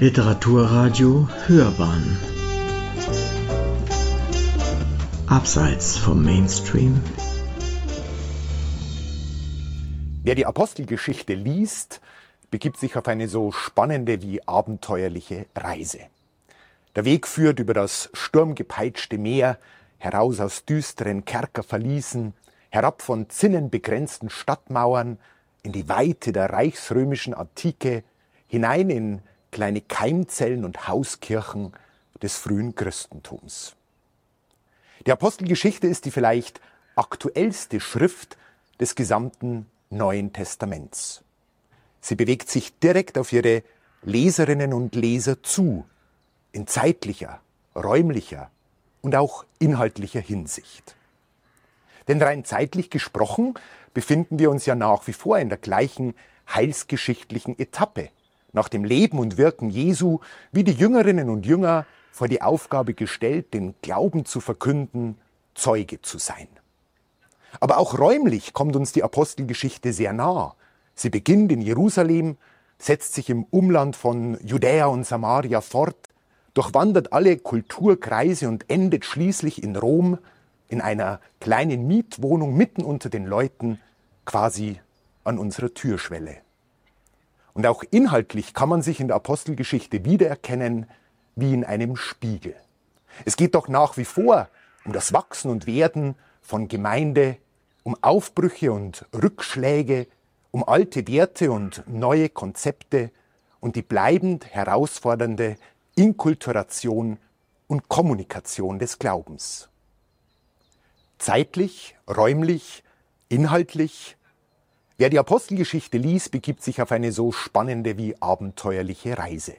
Literaturradio Hörbahn Abseits vom Mainstream Wer die Apostelgeschichte liest, begibt sich auf eine so spannende wie abenteuerliche Reise. Der Weg führt über das sturmgepeitschte Meer, heraus aus düsteren Kerkerverließen, herab von zinnenbegrenzten Stadtmauern, in die Weite der reichsrömischen Antike, hinein in kleine Keimzellen und Hauskirchen des frühen Christentums. Die Apostelgeschichte ist die vielleicht aktuellste Schrift des gesamten Neuen Testaments. Sie bewegt sich direkt auf ihre Leserinnen und Leser zu, in zeitlicher, räumlicher und auch inhaltlicher Hinsicht. Denn rein zeitlich gesprochen befinden wir uns ja nach wie vor in der gleichen heilsgeschichtlichen Etappe, nach dem Leben und Wirken Jesu, wie die Jüngerinnen und Jünger vor die Aufgabe gestellt, den Glauben zu verkünden, Zeuge zu sein. Aber auch räumlich kommt uns die Apostelgeschichte sehr nah. Sie beginnt in Jerusalem, setzt sich im Umland von Judäa und Samaria fort, durchwandert alle Kulturkreise und endet schließlich in Rom, in einer kleinen Mietwohnung mitten unter den Leuten, quasi an unserer Türschwelle. Und auch inhaltlich kann man sich in der Apostelgeschichte wiedererkennen wie in einem Spiegel. Es geht doch nach wie vor um das Wachsen und Werden von Gemeinde, um Aufbrüche und Rückschläge, um alte Werte und neue Konzepte und die bleibend herausfordernde Inkulturation und Kommunikation des Glaubens. Zeitlich, räumlich, inhaltlich Wer die Apostelgeschichte liest, begibt sich auf eine so spannende wie abenteuerliche Reise.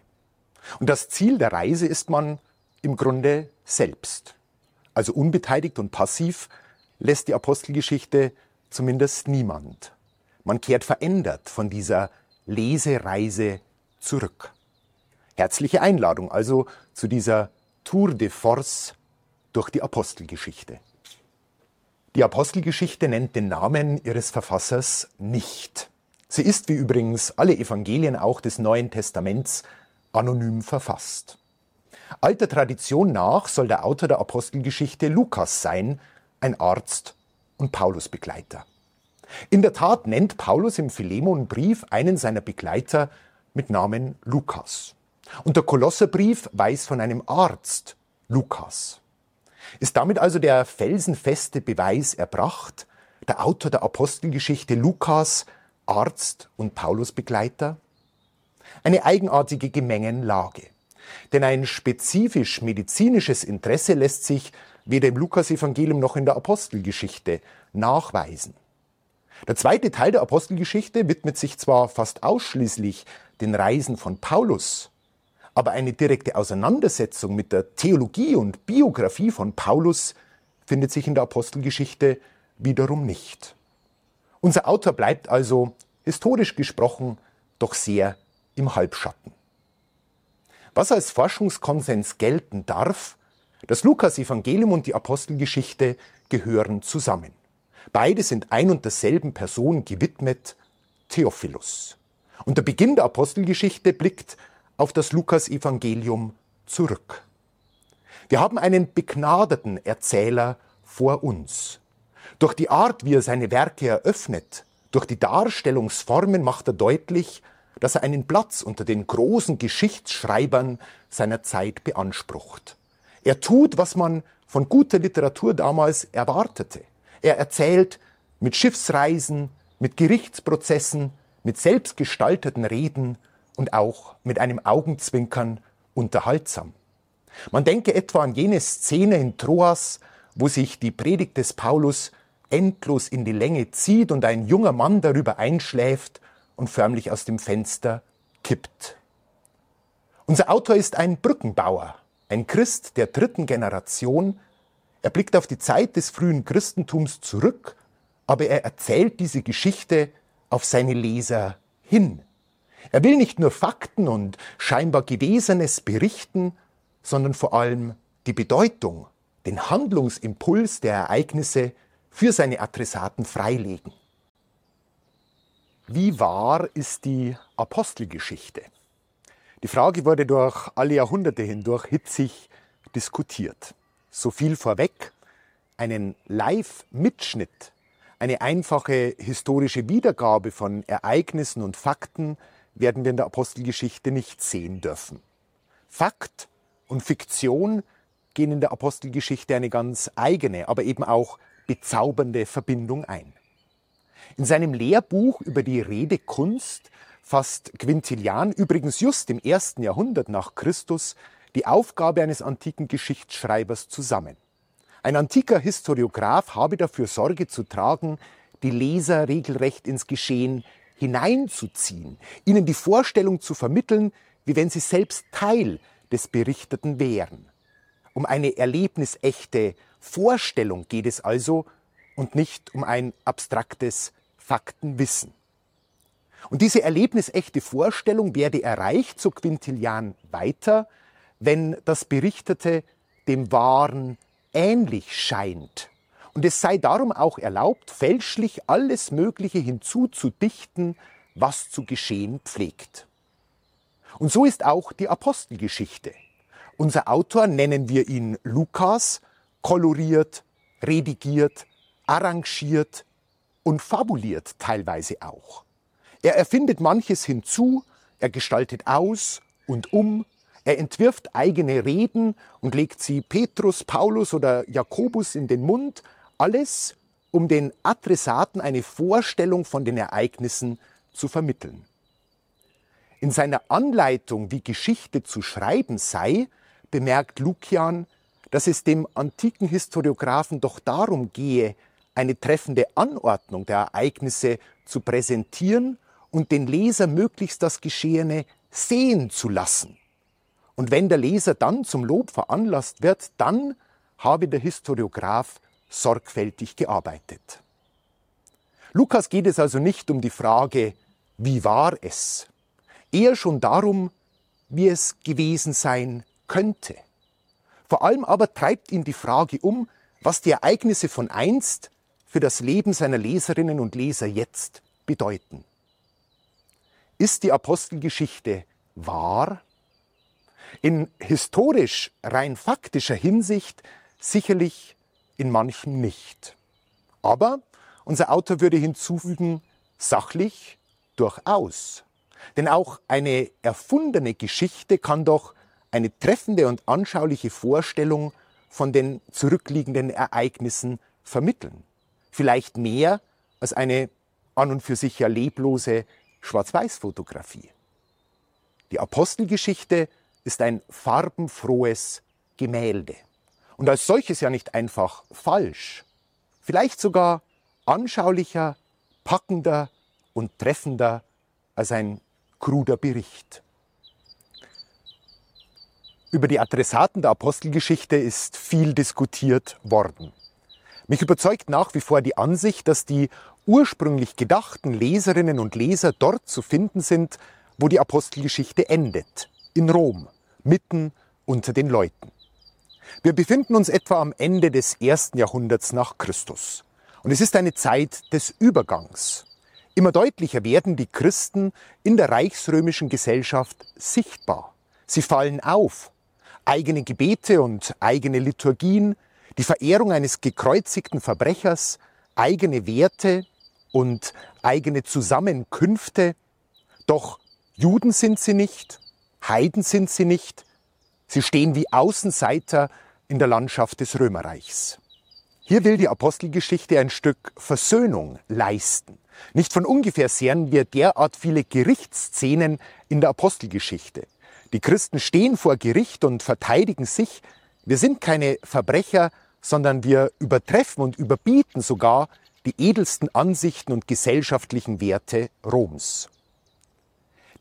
Und das Ziel der Reise ist man im Grunde selbst. Also unbeteiligt und passiv lässt die Apostelgeschichte zumindest niemand. Man kehrt verändert von dieser Lesereise zurück. Herzliche Einladung also zu dieser Tour de Force durch die Apostelgeschichte. Die Apostelgeschichte nennt den Namen ihres Verfassers nicht. Sie ist, wie übrigens alle Evangelien auch des Neuen Testaments, anonym verfasst. Alter Tradition nach soll der Autor der Apostelgeschichte Lukas sein, ein Arzt und Paulusbegleiter. In der Tat nennt Paulus im Philemonbrief einen seiner Begleiter mit Namen Lukas. Und der Kolosserbrief weiß von einem Arzt, Lukas. Ist damit also der felsenfeste Beweis erbracht? Der Autor der Apostelgeschichte Lukas, Arzt und Paulusbegleiter? Eine eigenartige Gemengenlage. Denn ein spezifisch medizinisches Interesse lässt sich weder im Lukasevangelium noch in der Apostelgeschichte nachweisen. Der zweite Teil der Apostelgeschichte widmet sich zwar fast ausschließlich den Reisen von Paulus, aber eine direkte Auseinandersetzung mit der Theologie und Biografie von Paulus findet sich in der Apostelgeschichte wiederum nicht. Unser Autor bleibt also, historisch gesprochen, doch sehr im Halbschatten. Was als Forschungskonsens gelten darf, das Lukas-Evangelium und die Apostelgeschichte gehören zusammen. Beide sind ein und derselben Person gewidmet, Theophilus. Und der Beginn der Apostelgeschichte blickt auf das Lukas-Evangelium zurück. Wir haben einen begnadeten Erzähler vor uns. Durch die Art, wie er seine Werke eröffnet, durch die Darstellungsformen macht er deutlich, dass er einen Platz unter den großen Geschichtsschreibern seiner Zeit beansprucht. Er tut, was man von guter Literatur damals erwartete. Er erzählt mit Schiffsreisen, mit Gerichtsprozessen, mit selbstgestalteten Reden und auch mit einem Augenzwinkern unterhaltsam. Man denke etwa an jene Szene in Troas, wo sich die Predigt des Paulus endlos in die Länge zieht und ein junger Mann darüber einschläft und förmlich aus dem Fenster kippt. Unser Autor ist ein Brückenbauer, ein Christ der dritten Generation. Er blickt auf die Zeit des frühen Christentums zurück, aber er erzählt diese Geschichte auf seine Leser hin. Er will nicht nur Fakten und scheinbar Gewesenes berichten, sondern vor allem die Bedeutung, den Handlungsimpuls der Ereignisse für seine Adressaten freilegen. Wie wahr ist die Apostelgeschichte? Die Frage wurde durch alle Jahrhunderte hindurch hitzig diskutiert. So viel vorweg, einen Live-Mitschnitt, eine einfache historische Wiedergabe von Ereignissen und Fakten werden wir in der Apostelgeschichte nicht sehen dürfen. Fakt und Fiktion gehen in der Apostelgeschichte eine ganz eigene, aber eben auch bezaubernde Verbindung ein. In seinem Lehrbuch über die Redekunst fasst Quintilian übrigens just im ersten Jahrhundert nach Christus die Aufgabe eines antiken Geschichtsschreibers zusammen. Ein antiker Historiograph habe dafür Sorge zu tragen, die Leser regelrecht ins Geschehen hineinzuziehen, ihnen die Vorstellung zu vermitteln, wie wenn sie selbst Teil des Berichteten wären. Um eine erlebnisechte Vorstellung geht es also und nicht um ein abstraktes Faktenwissen. Und diese erlebnisechte Vorstellung werde erreicht, so Quintilian weiter, wenn das Berichtete dem Wahren ähnlich scheint. Und es sei darum auch erlaubt, fälschlich alles Mögliche hinzuzudichten, was zu geschehen pflegt. Und so ist auch die Apostelgeschichte. Unser Autor, nennen wir ihn Lukas, koloriert, redigiert, arrangiert und fabuliert teilweise auch. Er erfindet manches hinzu, er gestaltet aus und um, er entwirft eigene Reden und legt sie Petrus, Paulus oder Jakobus in den Mund, alles, um den Adressaten eine Vorstellung von den Ereignissen zu vermitteln. In seiner Anleitung, wie Geschichte zu schreiben sei, bemerkt Lukian, dass es dem antiken Historiographen doch darum gehe, eine treffende Anordnung der Ereignisse zu präsentieren und den Leser möglichst das Geschehene sehen zu lassen. Und wenn der Leser dann zum Lob veranlasst wird, dann habe der Historiograph sorgfältig gearbeitet. Lukas geht es also nicht um die Frage, wie war es, eher schon darum, wie es gewesen sein könnte. Vor allem aber treibt ihn die Frage um, was die Ereignisse von einst für das Leben seiner Leserinnen und Leser jetzt bedeuten. Ist die Apostelgeschichte wahr? In historisch rein faktischer Hinsicht sicherlich in manchen nicht. Aber unser Autor würde hinzufügen, sachlich durchaus. Denn auch eine erfundene Geschichte kann doch eine treffende und anschauliche Vorstellung von den zurückliegenden Ereignissen vermitteln. Vielleicht mehr als eine an und für sich ja leblose Schwarz-Weiß-Fotografie. Die Apostelgeschichte ist ein farbenfrohes Gemälde und als solches ja nicht einfach falsch, vielleicht sogar anschaulicher, packender und treffender als ein kruder Bericht. Über die Adressaten der Apostelgeschichte ist viel diskutiert worden. Mich überzeugt nach wie vor die Ansicht, dass die ursprünglich gedachten Leserinnen und Leser dort zu finden sind, wo die Apostelgeschichte endet, in Rom, mitten unter den Leuten. Wir befinden uns etwa am Ende des ersten Jahrhunderts nach Christus. Und es ist eine Zeit des Übergangs. Immer deutlicher werden die Christen in der reichsrömischen Gesellschaft sichtbar. Sie fallen auf. Eigene Gebete und eigene Liturgien, die Verehrung eines gekreuzigten Verbrechers, eigene Werte und eigene Zusammenkünfte. Doch Juden sind sie nicht, Heiden sind sie nicht, sie stehen wie Außenseiter in der Landschaft des Römerreichs. Hier will die Apostelgeschichte ein Stück Versöhnung leisten. Nicht von ungefähr sehen wir derart viele Gerichtsszenen in der Apostelgeschichte. Die Christen stehen vor Gericht und verteidigen sich. Wir sind keine Verbrecher, sondern wir übertreffen und überbieten sogar die edelsten Ansichten und gesellschaftlichen Werte Roms.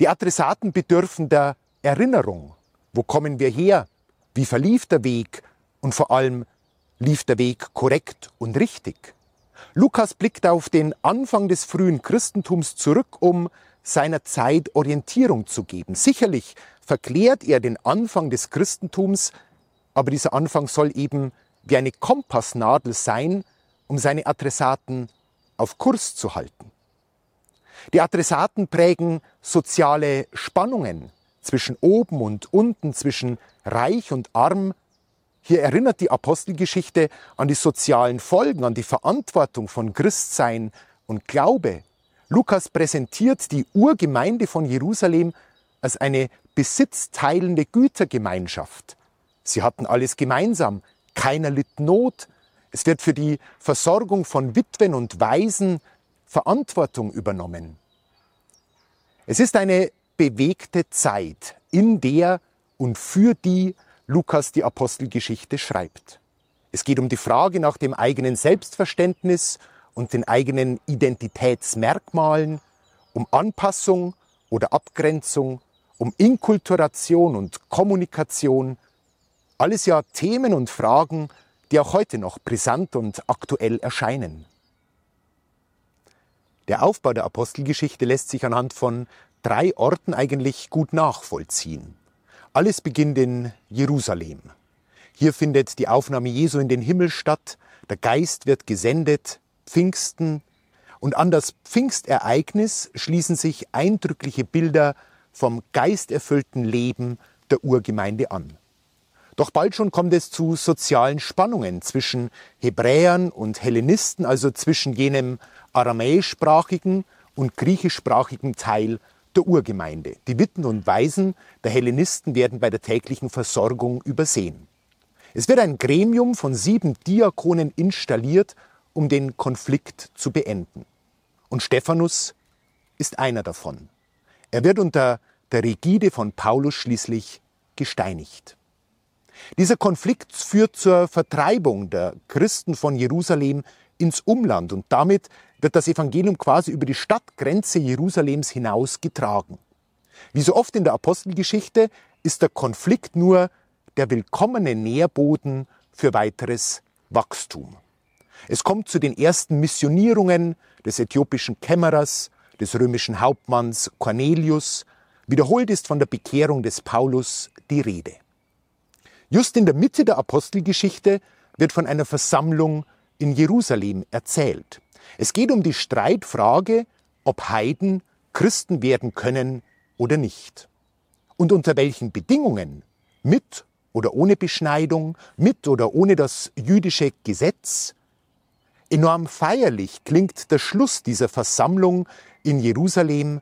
Die Adressaten bedürfen der Erinnerung. Wo kommen wir her? Wie verlief der Weg? Und vor allem lief der Weg korrekt und richtig. Lukas blickt auf den Anfang des frühen Christentums zurück, um seiner Zeit Orientierung zu geben. Sicherlich verklärt er den Anfang des Christentums, aber dieser Anfang soll eben wie eine Kompassnadel sein, um seine Adressaten auf Kurs zu halten. Die Adressaten prägen soziale Spannungen, zwischen oben und unten, zwischen reich und arm. Hier erinnert die Apostelgeschichte an die sozialen Folgen, an die Verantwortung von Christsein und Glaube. Lukas präsentiert die Urgemeinde von Jerusalem als eine besitzteilende Gütergemeinschaft. Sie hatten alles gemeinsam, keiner litt Not, es wird für die Versorgung von Witwen und Waisen Verantwortung übernommen. Es ist eine bewegte Zeit, in der und für die Lukas die Apostelgeschichte schreibt. Es geht um die Frage nach dem eigenen Selbstverständnis und den eigenen Identitätsmerkmalen, um Anpassung oder Abgrenzung, um Inkulturation und Kommunikation. Alles ja Themen und Fragen, die auch heute noch brisant und aktuell erscheinen. Der Aufbau der Apostelgeschichte lässt sich anhand von drei Orten eigentlich gut nachvollziehen. Alles beginnt in Jerusalem. Hier findet die Aufnahme Jesu in den Himmel statt, der Geist wird gesendet, Pfingsten, und an das Pfingstereignis schließen sich eindrückliche Bilder vom geisterfüllten Leben der Urgemeinde an. Doch bald schon kommt es zu sozialen Spannungen zwischen Hebräern und Hellenisten, also zwischen jenem aramäischsprachigen und griechischsprachigen Teil der Urgemeinde. Die Witten und Waisen der Hellenisten werden bei der täglichen Versorgung übersehen. Es wird ein Gremium von sieben Diakonen installiert, um den Konflikt zu beenden. Und Stephanus ist einer davon. Er wird unter der Rigide von Paulus schließlich gesteinigt. Dieser Konflikt führt zur Vertreibung der Christen von Jerusalem ins Umland und damit wird das Evangelium quasi über die Stadtgrenze Jerusalems hinaus getragen. Wie so oft in der Apostelgeschichte ist der Konflikt nur der willkommene Nährboden für weiteres Wachstum. Es kommt zu den ersten Missionierungen des äthiopischen Kämmerers, des römischen Hauptmanns Cornelius. Wiederholt ist von der Bekehrung des Paulus die Rede. Just in der Mitte der Apostelgeschichte wird von einer Versammlung in Jerusalem erzählt. Es geht um die Streitfrage, ob Heiden Christen werden können oder nicht. Und unter welchen Bedingungen, mit oder ohne Beschneidung, mit oder ohne das jüdische Gesetz. Enorm feierlich klingt der Schluss dieser Versammlung in Jerusalem.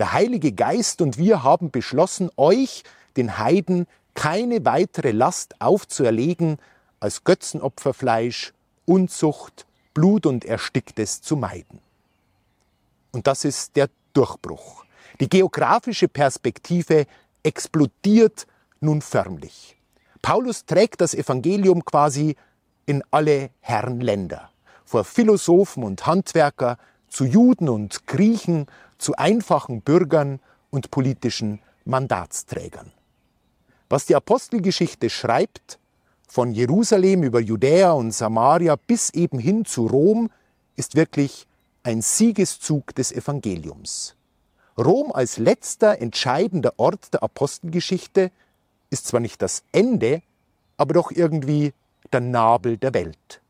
Der Heilige Geist und wir haben beschlossen, euch, den Heiden, keine weitere Last aufzuerlegen, als Götzenopferfleisch, Unzucht, Blut und Ersticktes zu meiden. Und das ist der Durchbruch. Die geografische Perspektive explodiert nun förmlich. Paulus trägt das Evangelium quasi in alle Herrenländer, vor Philosophen und Handwerker, zu Juden und Griechen, zu einfachen Bürgern und politischen Mandatsträgern. Was die Apostelgeschichte schreibt, von Jerusalem über Judäa und Samaria bis eben hin zu Rom, ist wirklich ein Siegeszug des Evangeliums. Rom als letzter entscheidender Ort der Apostelgeschichte ist zwar nicht das Ende, aber doch irgendwie der Nabel der Welt.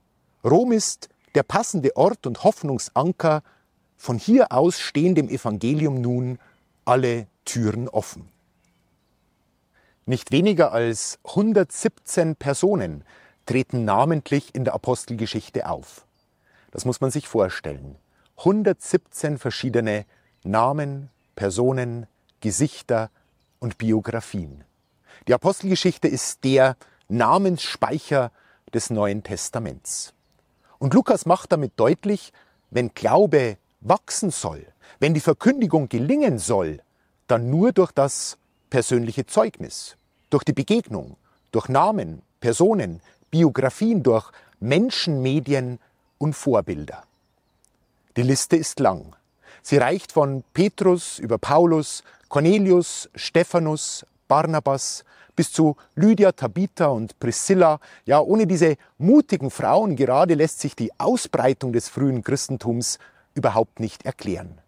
Rom ist der passende Ort und Hoffnungsanker, von hier aus stehen dem Evangelium nun alle Türen offen. Nicht weniger als 117 Personen treten namentlich in der Apostelgeschichte auf. Das muss man sich vorstellen. 117 verschiedene Namen, Personen, Gesichter und Biografien. Die Apostelgeschichte ist der Namensspeicher des Neuen Testaments. Und Lukas macht damit deutlich, wenn Glaube wachsen soll, wenn die Verkündigung gelingen soll, dann nur durch das persönliche Zeugnis, durch die Begegnung, durch Namen, Personen, Biografien, durch Menschen, Medien und Vorbilder. Die Liste ist lang. Sie reicht von Petrus über Paulus, Cornelius, Stephanus, Barnabas bis zu Lydia, Tabitha und Priscilla. Ja, ohne diese mutigen Frauen gerade lässt sich die Ausbreitung des frühen Christentums überhaupt nicht erklären.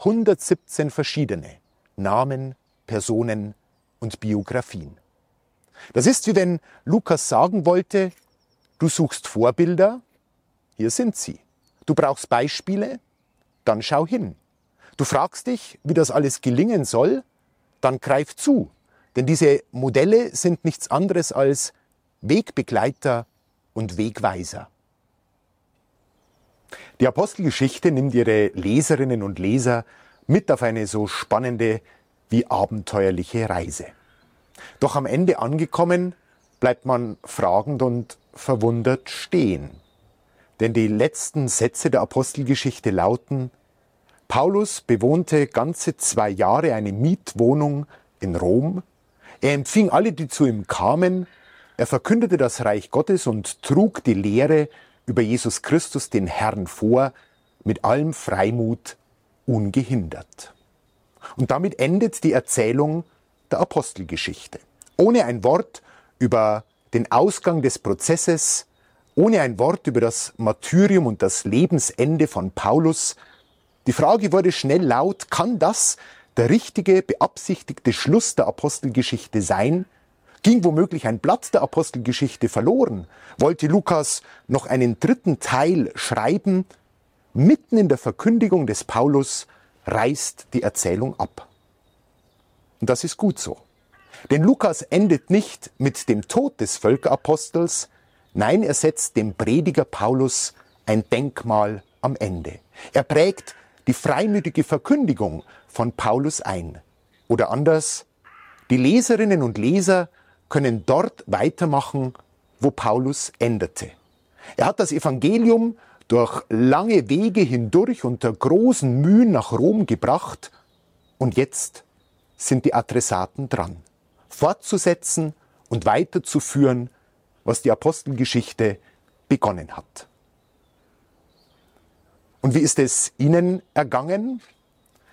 117 verschiedene Namen, Personen und Biografien. Das ist wie wenn Lukas sagen wollte, du suchst Vorbilder, hier sind sie. Du brauchst Beispiele, dann schau hin. Du fragst dich, wie das alles gelingen soll, dann greif zu. Denn diese Modelle sind nichts anderes als Wegbegleiter und Wegweiser. Die Apostelgeschichte nimmt ihre Leserinnen und Leser mit auf eine so spannende wie abenteuerliche Reise. Doch am Ende angekommen, bleibt man fragend und verwundert stehen. Denn die letzten Sätze der Apostelgeschichte lauten, Paulus bewohnte ganze zwei Jahre eine Mietwohnung in Rom. Er empfing alle, die zu ihm kamen. Er verkündete das Reich Gottes und trug die Lehre über Jesus Christus, den Herrn, vor, mit allem Freimut ungehindert. Und damit endet die Erzählung der Apostelgeschichte. Ohne ein Wort über den Ausgang des Prozesses, ohne ein Wort über das Martyrium und das Lebensende von Paulus. Die Frage wurde schnell laut, kann das der richtige, beabsichtigte Schluss der Apostelgeschichte sein? Ging womöglich ein Blatt der Apostelgeschichte verloren? Wollte Lukas noch einen dritten Teil schreiben? Mitten in der Verkündigung des Paulus reißt die Erzählung ab. Und das ist gut so. Denn Lukas endet nicht mit dem Tod des Völkerapostels, nein, er setzt dem Prediger Paulus ein Denkmal am Ende. Er prägt die freimütige Verkündigung von Paulus ein. Oder anders, die Leserinnen und Leser können dort weitermachen, wo Paulus endete. Er hat das Evangelium durch lange Wege hindurch unter großen Mühen nach Rom gebracht und jetzt sind die Adressaten dran, fortzusetzen und weiterzuführen, was die Apostelgeschichte begonnen hat. Und wie ist es Ihnen ergangen?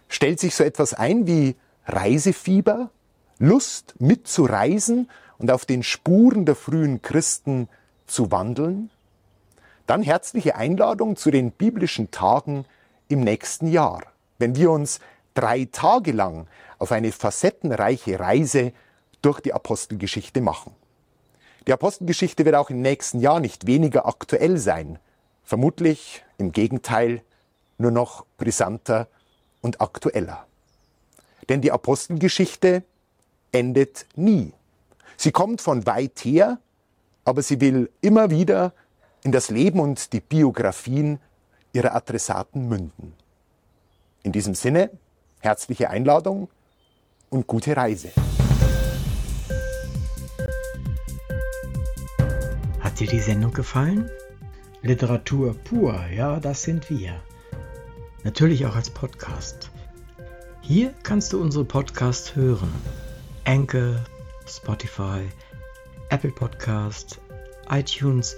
Stellt sich so etwas ein wie Reisefieber, Lust mitzureisen und auf den Spuren der frühen Christen zu wandeln? Dann herzliche Einladung zu den biblischen Tagen im nächsten Jahr, wenn wir uns drei Tage lang auf eine facettenreiche Reise durch die Apostelgeschichte machen. Die Apostelgeschichte wird auch im nächsten Jahr nicht weniger aktuell sein, vermutlich im Gegenteil nur noch brisanter und aktueller. Denn die Apostelgeschichte endet nie. Sie kommt von weit her, aber sie will immer wieder in das Leben und die Biografien ihrer Adressaten münden. In diesem Sinne, herzliche Einladung und gute Reise. Hat dir die Sendung gefallen? Literatur pur, ja, das sind wir. Natürlich auch als Podcast. Hier kannst du unsere Podcasts hören. Anchor, Spotify, Apple Podcast, iTunes,